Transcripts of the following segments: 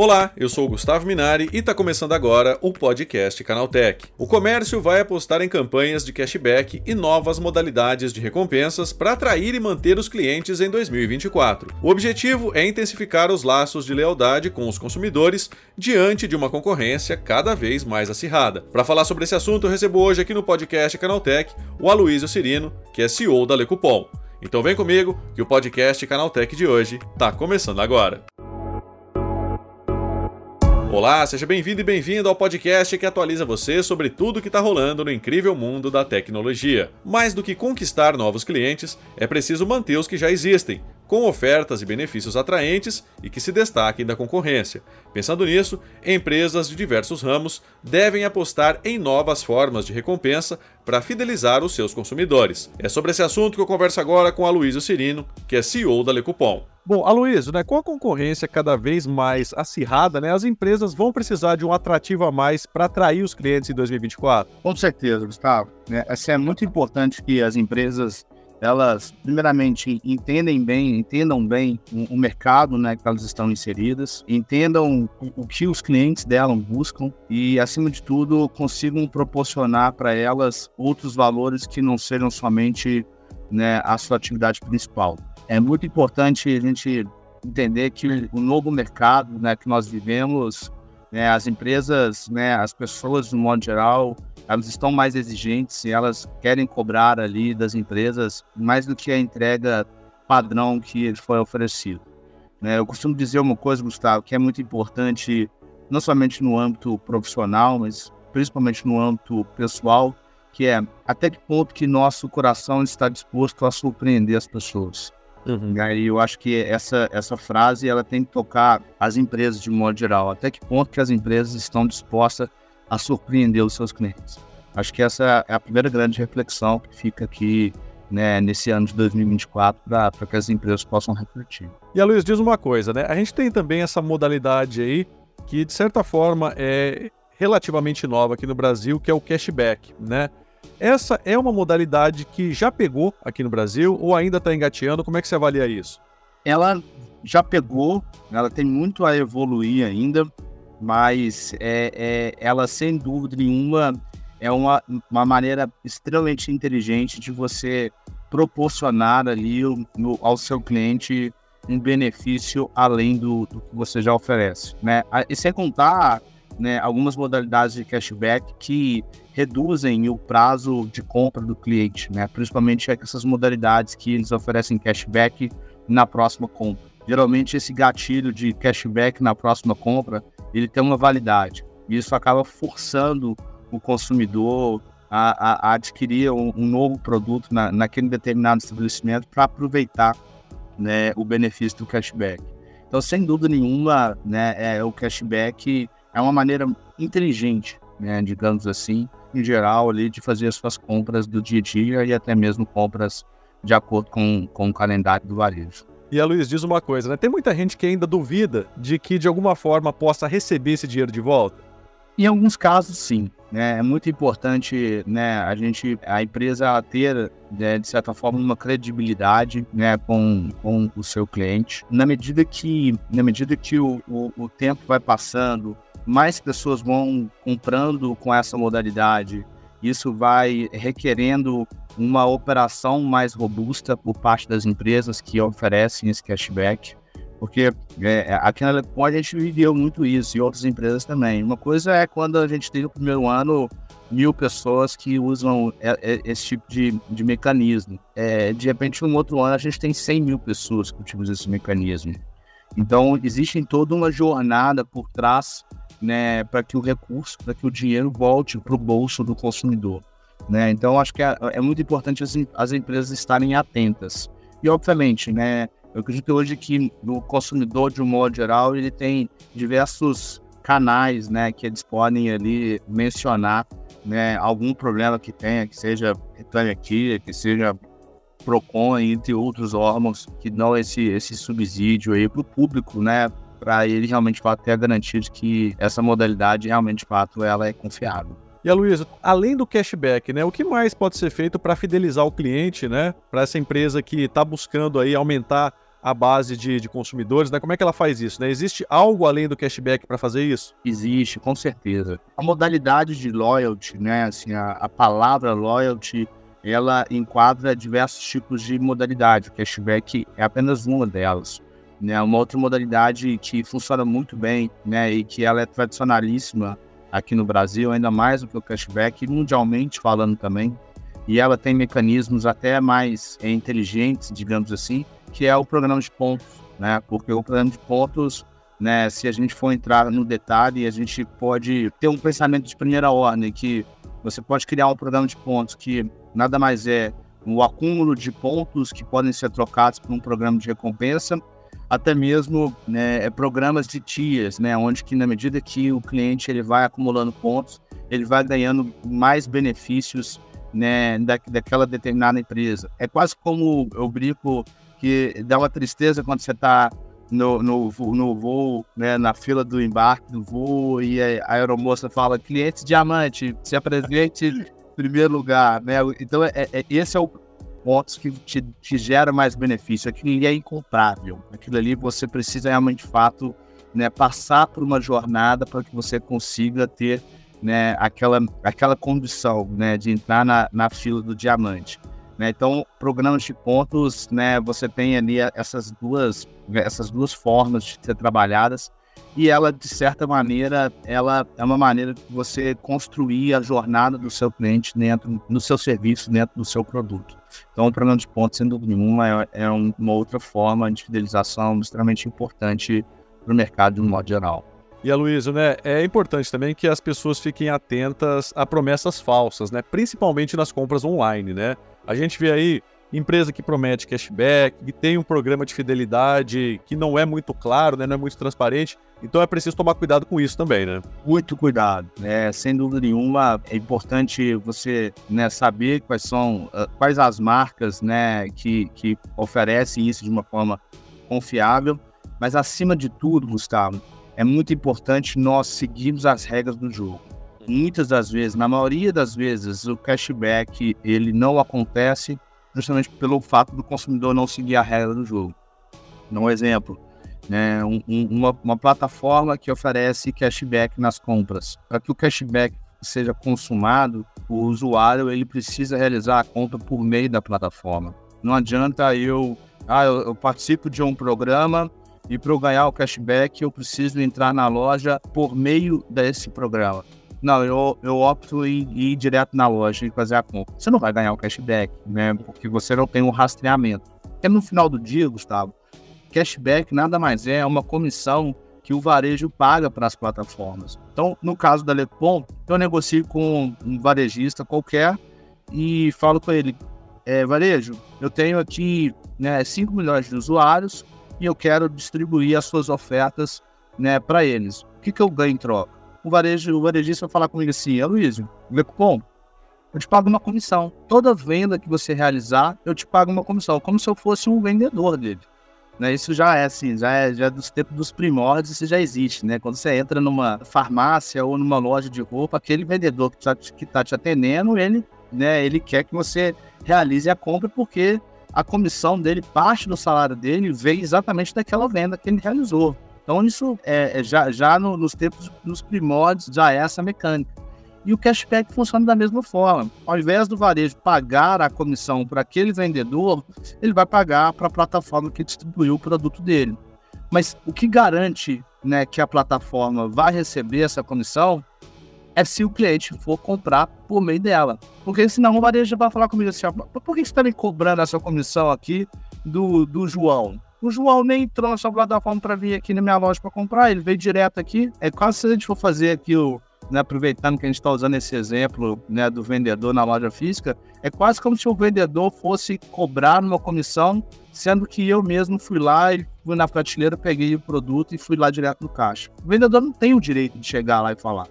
Olá, eu sou o Gustavo Minari e está começando agora o podcast Canaltech. O comércio vai apostar em campanhas de cashback e novas modalidades de recompensas para atrair e manter os clientes em 2024. O objetivo é intensificar os laços de lealdade com os consumidores diante de uma concorrência cada vez mais acirrada. Para falar sobre esse assunto, eu recebo hoje aqui no podcast Canaltech o Aloysio Cirino, que é CEO da Lecupom. Então vem comigo que o podcast Canaltech de hoje está começando agora. Olá, seja bem-vindo e bem-vindo ao podcast que atualiza você sobre tudo que está rolando no incrível mundo da tecnologia. Mais do que conquistar novos clientes, é preciso manter os que já existem, com ofertas e benefícios atraentes e que se destaquem da concorrência. Pensando nisso, empresas de diversos ramos devem apostar em novas formas de recompensa para fidelizar os seus consumidores. É sobre esse assunto que eu converso agora com a Luísa Cirino, que é CEO da Lecupom. Bom, Aloysio, né, com a concorrência cada vez mais acirrada, né, as empresas vão precisar de um atrativo a mais para atrair os clientes em 2024? Com certeza, Gustavo. É, assim, é muito importante que as empresas, elas, primeiramente, entendem bem, entendam bem o, mercado né, que elas estão inseridas, entendam o, o que os clientes delas buscam e, acima de tudo, consigam proporcionar para elas outros valores que não sejam somente né, a sua atividade principal. É muito importante a gente entender que o novo mercado né, que nós vivemos, né, as empresas, né, as pessoas, no modo geral, elas estão mais exigentes e elas querem cobrar ali das empresas mais do que a entrega padrão que foi oferecido. Né, eu costumo dizer uma coisa, Gustavo, que é muito importante, não somente no âmbito profissional, mas principalmente no âmbito pessoal, que é até que ponto que nosso coração está disposto a surpreender as pessoas. Uhum. E aí eu acho que essa, essa frase ela tem que tocar as empresas de modo geral. Até que ponto que as empresas estão dispostas a surpreender os seus clientes? Acho que essa é a primeira grande reflexão que fica aqui né, nesse ano de 2024 para que as empresas possam refletir. E a Luiz diz uma coisa, né? A gente tem também essa modalidade aí que de certa forma é relativamente nova aqui no Brasil, que é o cashback, né? Essa é uma modalidade que já pegou aqui no Brasil ou ainda está engateando? Como é que você avalia isso? Ela já pegou, ela tem muito a evoluir ainda, mas é, é, ela sem dúvida nenhuma é uma, uma maneira extremamente inteligente de você proporcionar ali no, ao seu cliente um benefício além do, do, que você já oferece, né? E sem contar né, algumas modalidades de cashback que reduzem o prazo de compra do cliente, né? principalmente essas modalidades que eles oferecem cashback na próxima compra. Geralmente esse gatilho de cashback na próxima compra, ele tem uma validade. E isso acaba forçando o consumidor a, a, a adquirir um, um, novo produto na, naquele determinado estabelecimento para aproveitar né, o benefício do cashback. Então, sem dúvida nenhuma, né, é, o cashback é uma maneira inteligente, né, digamos assim, em geral, ali, de fazer as suas compras do dia a dia e até mesmo compras de acordo com, com o calendário do varejo. E a Luiz diz uma coisa, né? Tem muita gente que ainda duvida de que de alguma forma possa receber esse dinheiro de volta. Em alguns casos, sim. Né? É muito importante, né, a gente, a empresa ter, né, de certa forma, uma credibilidade, né, com, com o seu cliente. Na medida que, na medida que o, o, o tempo vai passando, mais pessoas vão comprando com essa modalidade. Isso vai requerendo uma operação mais robusta por parte das empresas que oferecem esse cashback, porque é, aqui na Lecom a gente viveu muito isso e outras empresas também. Uma coisa é quando a gente tem no primeiro ano mil pessoas que usam é, é, esse tipo de, de mecanismo. É, de repente, no outro ano, a gente tem 100 mil pessoas que utilizam esse mecanismo. Então, existe toda uma jornada por trás né, para que o recurso, para que o dinheiro volte para o bolso do consumidor. Né? Então, acho que é, é muito importante as, as, empresas estarem atentas. E, obviamente, né, eu acredito hoje que o consumidor, de um modo geral, ele tem diversos canais né, que eles podem ali mencionar né, algum problema que tenha, que seja Reclame Aqui, que seja PROCON, entre outros órgãos que dão esse, esse subsídio aí para o público, né, para ele realmente ter a garantia de que essa modalidade realmente fato ela é confiável. E a Luísa, além do cashback, né, o que mais pode ser feito para fidelizar o cliente, né, para essa empresa que está buscando aí aumentar a base de, de, consumidores, né? Como é que ela faz isso? Né? Existe algo além do cashback para fazer isso? Existe, com certeza. A modalidade de loyalty, né? Assim, a, a palavra loyalty, ela enquadra diversos tipos de modalidade. O cashback é apenas uma delas. Né? Uma outra modalidade que funciona muito bem, né? E que ela é tradicionalíssima aqui no Brasil, ainda mais do que o cashback, mundialmente falando também. E ela tem mecanismos até mais é, inteligentes, digamos assim, que é o programa de pontos, né? Porque o programa de pontos, né, se a gente for entrar no detalhe, a gente pode ter um pensamento de primeira ordem que você pode criar um programa de pontos que nada mais é o acúmulo de pontos que podem ser trocados por um programa de recompensa, até mesmo né, programas de tias, né, onde que na medida que o cliente ele vai acumulando pontos, ele vai ganhando mais benefícios né, da, daquela determinada empresa. É quase como eu brinco que dá uma tristeza quando você está no, no, no voo, né, na fila do embarque do voo, e a aeromoça fala, clientes diamante, se apresente em primeiro lugar, né? Então, é, é, esse é o ponto que te, te, gera mais benefício. Aquilo ali é incomprável. Aquilo ali você precisa realmente, de fato, né, passar por uma jornada para que você consiga ter né, aquela, aquela condição né, de entrar na, na fila do diamante. Né? Então, programas de pontos, né, você tem ali essas duas, essas duas formas de ser trabalhadas e ela, de certa maneira, ela é uma maneira de você construir a jornada do seu cliente dentro do seu serviço, dentro do seu produto. Então, o programa de pontos, sem dúvida nenhuma, é, é uma outra forma de fidelização extremamente importante para o mercado de um modo geral. E a Luísa, né, é importante também que as pessoas fiquem atentas a promessas falsas, né, principalmente nas compras online, né? A gente vê aí empresa que promete cashback, que tem um programa de fidelidade que não é muito claro, né, não é muito transparente. Então é preciso tomar cuidado com isso também, né? Muito cuidado, né? Sem dúvida nenhuma, é importante você né, saber quais são uh, quais as marcas, né, que, que oferecem isso de uma forma confiável. Mas acima de tudo, Gustavo, é muito importante nós seguirmos as regras do jogo muitas das vezes, na maioria das vezes, o cashback ele não acontece justamente pelo fato do consumidor não seguir a regra do jogo. Um exemplo, né, um, uma, uma plataforma que oferece cashback nas compras. Para que o cashback seja consumado, o usuário ele precisa realizar a compra por meio da plataforma. Não adianta eu, ah, eu, eu participo de um programa e para eu ganhar o cashback eu preciso entrar na loja por meio desse programa. Não, eu, eu opto em ir direto na loja e fazer a compra. Você não vai ganhar o cashback, né? Porque você não tem um rastreamento. Porque no final do dia, Gustavo, cashback nada mais é uma comissão que o varejo paga para as plataformas. Então, no caso da Lepom, eu negocio com um varejista qualquer e falo com ele: é, varejo, eu tenho aqui né, 5 milhões de usuários e eu quero distribuir as suas ofertas né, para eles. O que, que eu ganho em troca? O, varejo, o varejista vai falar comigo assim, Aloysio, vê cupom, eu te pago uma comissão. Toda venda que você realizar, eu te pago uma comissão, como se eu fosse um vendedor dele. Né, isso já é assim, já é, já é dos tempos dos primórdios, isso já existe, né? Quando você entra numa farmácia ou numa loja de roupa, aquele vendedor que está tá te atendendo, ele, né, ele quer que você realize a compra porque a comissão dele, parte do salário dele, vem exatamente daquela venda que ele realizou. Então, isso é, é, já, já no, nos tempos, nos primórdios, já é essa mecânica. E o cashback funciona da mesma forma. Ao invés do varejo pagar a comissão para aquele vendedor, ele vai pagar para a plataforma que distribuiu o produto dele. Mas o que garante né, que a plataforma vai receber essa comissão é se o cliente for comprar por meio dela. Porque senão o varejo vai falar comigo assim: por que você está me cobrando essa comissão aqui do, do João? O João nem entrou na sua plataforma para vir aqui na minha loja para comprar, ele veio direto aqui. É quase se a gente for fazer aqui o. Né, aproveitando que a gente está usando esse exemplo né, do vendedor na loja física, é quase como se o vendedor fosse cobrar uma comissão, sendo que eu mesmo fui lá fui na prateleira, peguei o produto e fui lá direto no caixa. O vendedor não tem o direito de chegar lá e falar.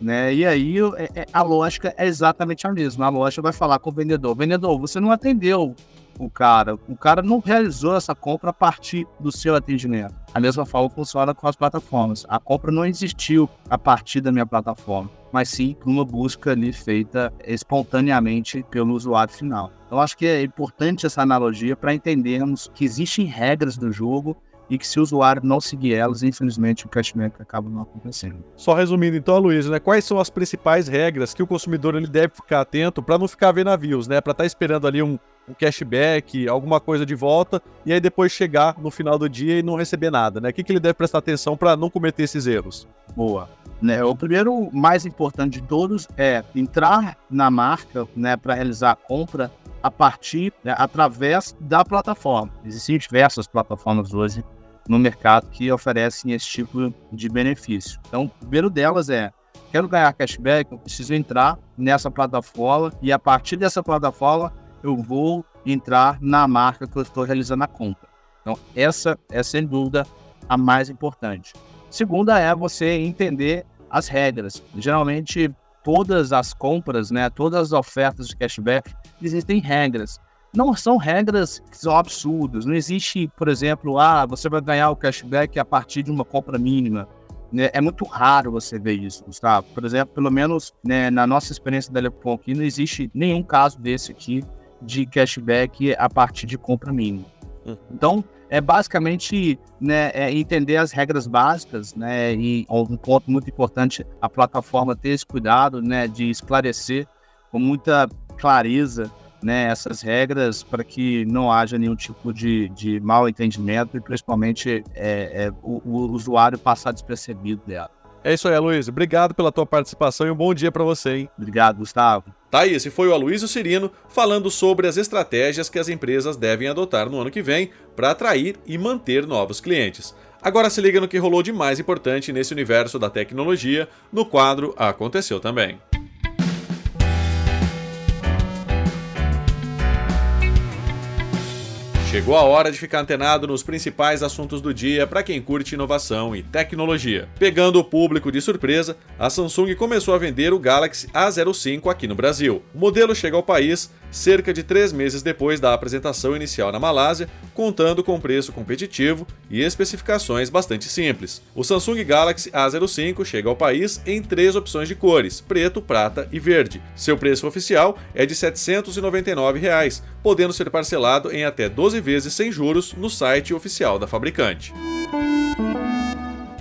Né? E aí é, é, a lógica é exatamente a mesma. A loja vai falar com o vendedor: vendedor, você não atendeu o cara? O cara não realizou essa compra a partir do seu atendimento. A mesma forma funciona com as plataformas. A compra não existiu a partir da minha plataforma, mas sim uma busca ali feita espontaneamente pelo usuário final. Então acho que é importante essa analogia para entendermos que existem regras do jogo e que se o usuário não seguir elas, infelizmente o cashback acaba não acontecendo. Só resumindo então, Luiz, né, quais são as principais regras que o consumidor ele deve ficar atento para não ficar vendo navios, né, para estar tá esperando ali um, um, cashback, alguma coisa de volta e aí depois chegar no final do dia e não receber nada, né? O que, que ele deve prestar atenção para não cometer esses erros? Boa. Né, o primeiro mais importante de todos é entrar na marca, né, para realizar a compra a partir, né, através da plataforma. Existem diversas plataformas hoje no mercado que oferecem esse tipo de benefício. Então, o primeiro delas é quero ganhar cashback, eu preciso entrar nessa plataforma e a partir dessa plataforma eu vou entrar na marca que eu estou realizando a compra. Então, essa é sem dúvida a mais importante. Segunda é você entender as regras. Geralmente, todas as compras, né, todas as ofertas de cashback, existem regras não são regras que são absurdas. Não existe, por exemplo, ah, você vai ganhar o cashback a partir de uma compra mínima. Né? É muito raro você ver isso, Gustavo. Por exemplo, pelo menos né, na nossa experiência da Lepon aqui, não existe nenhum caso desse aqui de cashback a partir de compra mínima. Uhum. Então, é basicamente né, é entender as regras básicas, né, e um ponto muito importante, a plataforma ter esse cuidado, né, de esclarecer com muita clareza né, essas regras para que não haja nenhum tipo de, de mal entendimento e principalmente é, é, o, o, usuário passar despercebido dela. É isso aí, Luiz. Obrigado pela tua participação e um bom dia para você, hein? Obrigado, Gustavo. Tá aí, esse foi o Aloysio Cirino falando sobre as estratégias que as empresas devem adotar no ano que vem para atrair e manter novos clientes. Agora se liga no que rolou de mais importante nesse universo da tecnologia no quadro Aconteceu Também. Chegou a hora de ficar antenado nos principais assuntos do dia para quem curte inovação e tecnologia. Pegando o público de surpresa, a Samsung começou a vender o Galaxy A05 aqui no Brasil. O modelo chega ao país cerca de três meses depois da apresentação inicial na Malásia, contando com preço competitivo e especificações bastante simples. O Samsung Galaxy A05 chega ao país em três opções de cores: preto, prata e verde. Seu preço oficial é de 799 reais, podendo ser parcelado em até 12 vezes sem juros no site oficial da fabricante.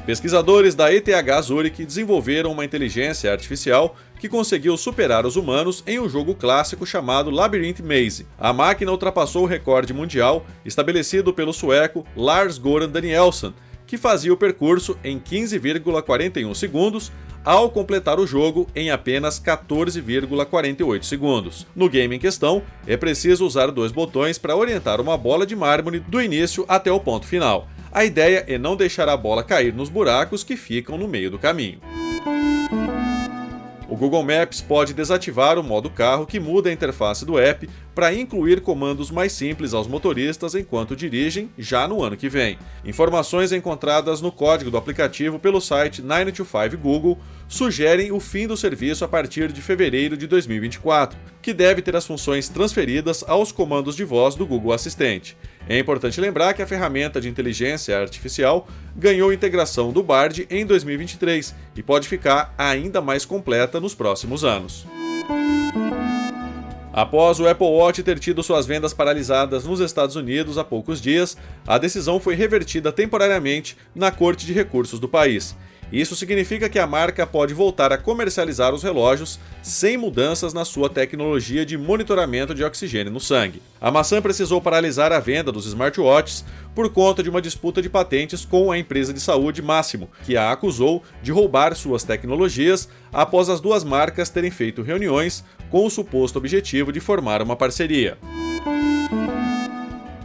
Pesquisadores da ETH Zurich desenvolveram uma inteligência artificial que conseguiu superar os humanos em um jogo clássico chamado Labyrinth Maze. A máquina ultrapassou o recorde mundial estabelecido pelo sueco Lars Goran Danielsson, que fazia o percurso em 15,41 segundos ao completar o jogo em apenas 14,48 segundos. No game em questão, é preciso usar dois botões para orientar uma bola de mármore do início até o ponto final. A ideia é não deixar a bola cair nos buracos que ficam no meio do caminho. O Google Maps pode desativar o modo carro que muda a interface do app para incluir comandos mais simples aos motoristas enquanto dirigem já no ano que vem. Informações encontradas no código do aplicativo pelo site 925 Google sugerem o fim do serviço a partir de fevereiro de 2024, que deve ter as funções transferidas aos comandos de voz do Google Assistente. É importante lembrar que a ferramenta de inteligência artificial ganhou integração do Bard em 2023 e pode ficar ainda mais completa nos próximos anos. Após o Apple Watch ter tido suas vendas paralisadas nos Estados Unidos há poucos dias, a decisão foi revertida temporariamente na Corte de Recursos do país. Isso significa que a marca pode voltar a comercializar os relógios sem mudanças na sua tecnologia de monitoramento de oxigênio no sangue. A maçã precisou paralisar a venda dos smartwatches por conta de uma disputa de patentes com a empresa de saúde Máximo, que a acusou de roubar suas tecnologias após as duas marcas terem feito reuniões com o suposto objetivo de formar uma parceria.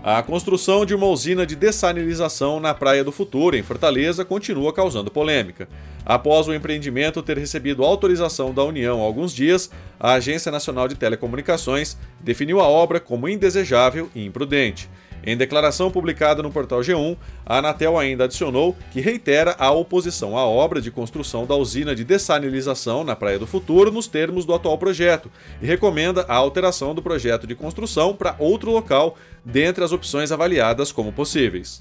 A construção de uma usina de dessalinização na Praia do Futuro, em Fortaleza, continua causando polêmica. Após o empreendimento ter recebido autorização da União há alguns dias, a Agência Nacional de Telecomunicações definiu a obra como indesejável e imprudente. Em declaração publicada no portal G1, a Anatel ainda adicionou que reitera a oposição à obra de construção da usina de dessalinização na Praia do Futuro nos termos do atual projeto e recomenda a alteração do projeto de construção para outro local, dentre as opções avaliadas como possíveis.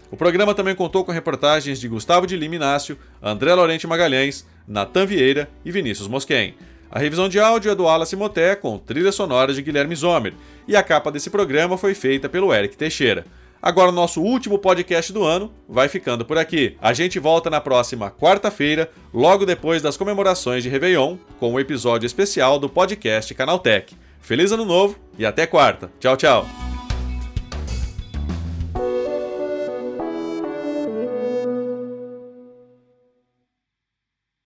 O programa também contou com reportagens de Gustavo de Lima Inácio, André Lorente Magalhães, Natan Vieira e Vinícius Mosquen. A revisão de áudio é do Wallace Moté, com trilha sonora de Guilherme Zomer, e a capa desse programa foi feita pelo Eric Teixeira. Agora, o nosso último podcast do ano vai ficando por aqui. A gente volta na próxima quarta-feira, logo depois das comemorações de Réveillon, com o um episódio especial do podcast Canaltech. Feliz Ano Novo e até quarta. Tchau, tchau.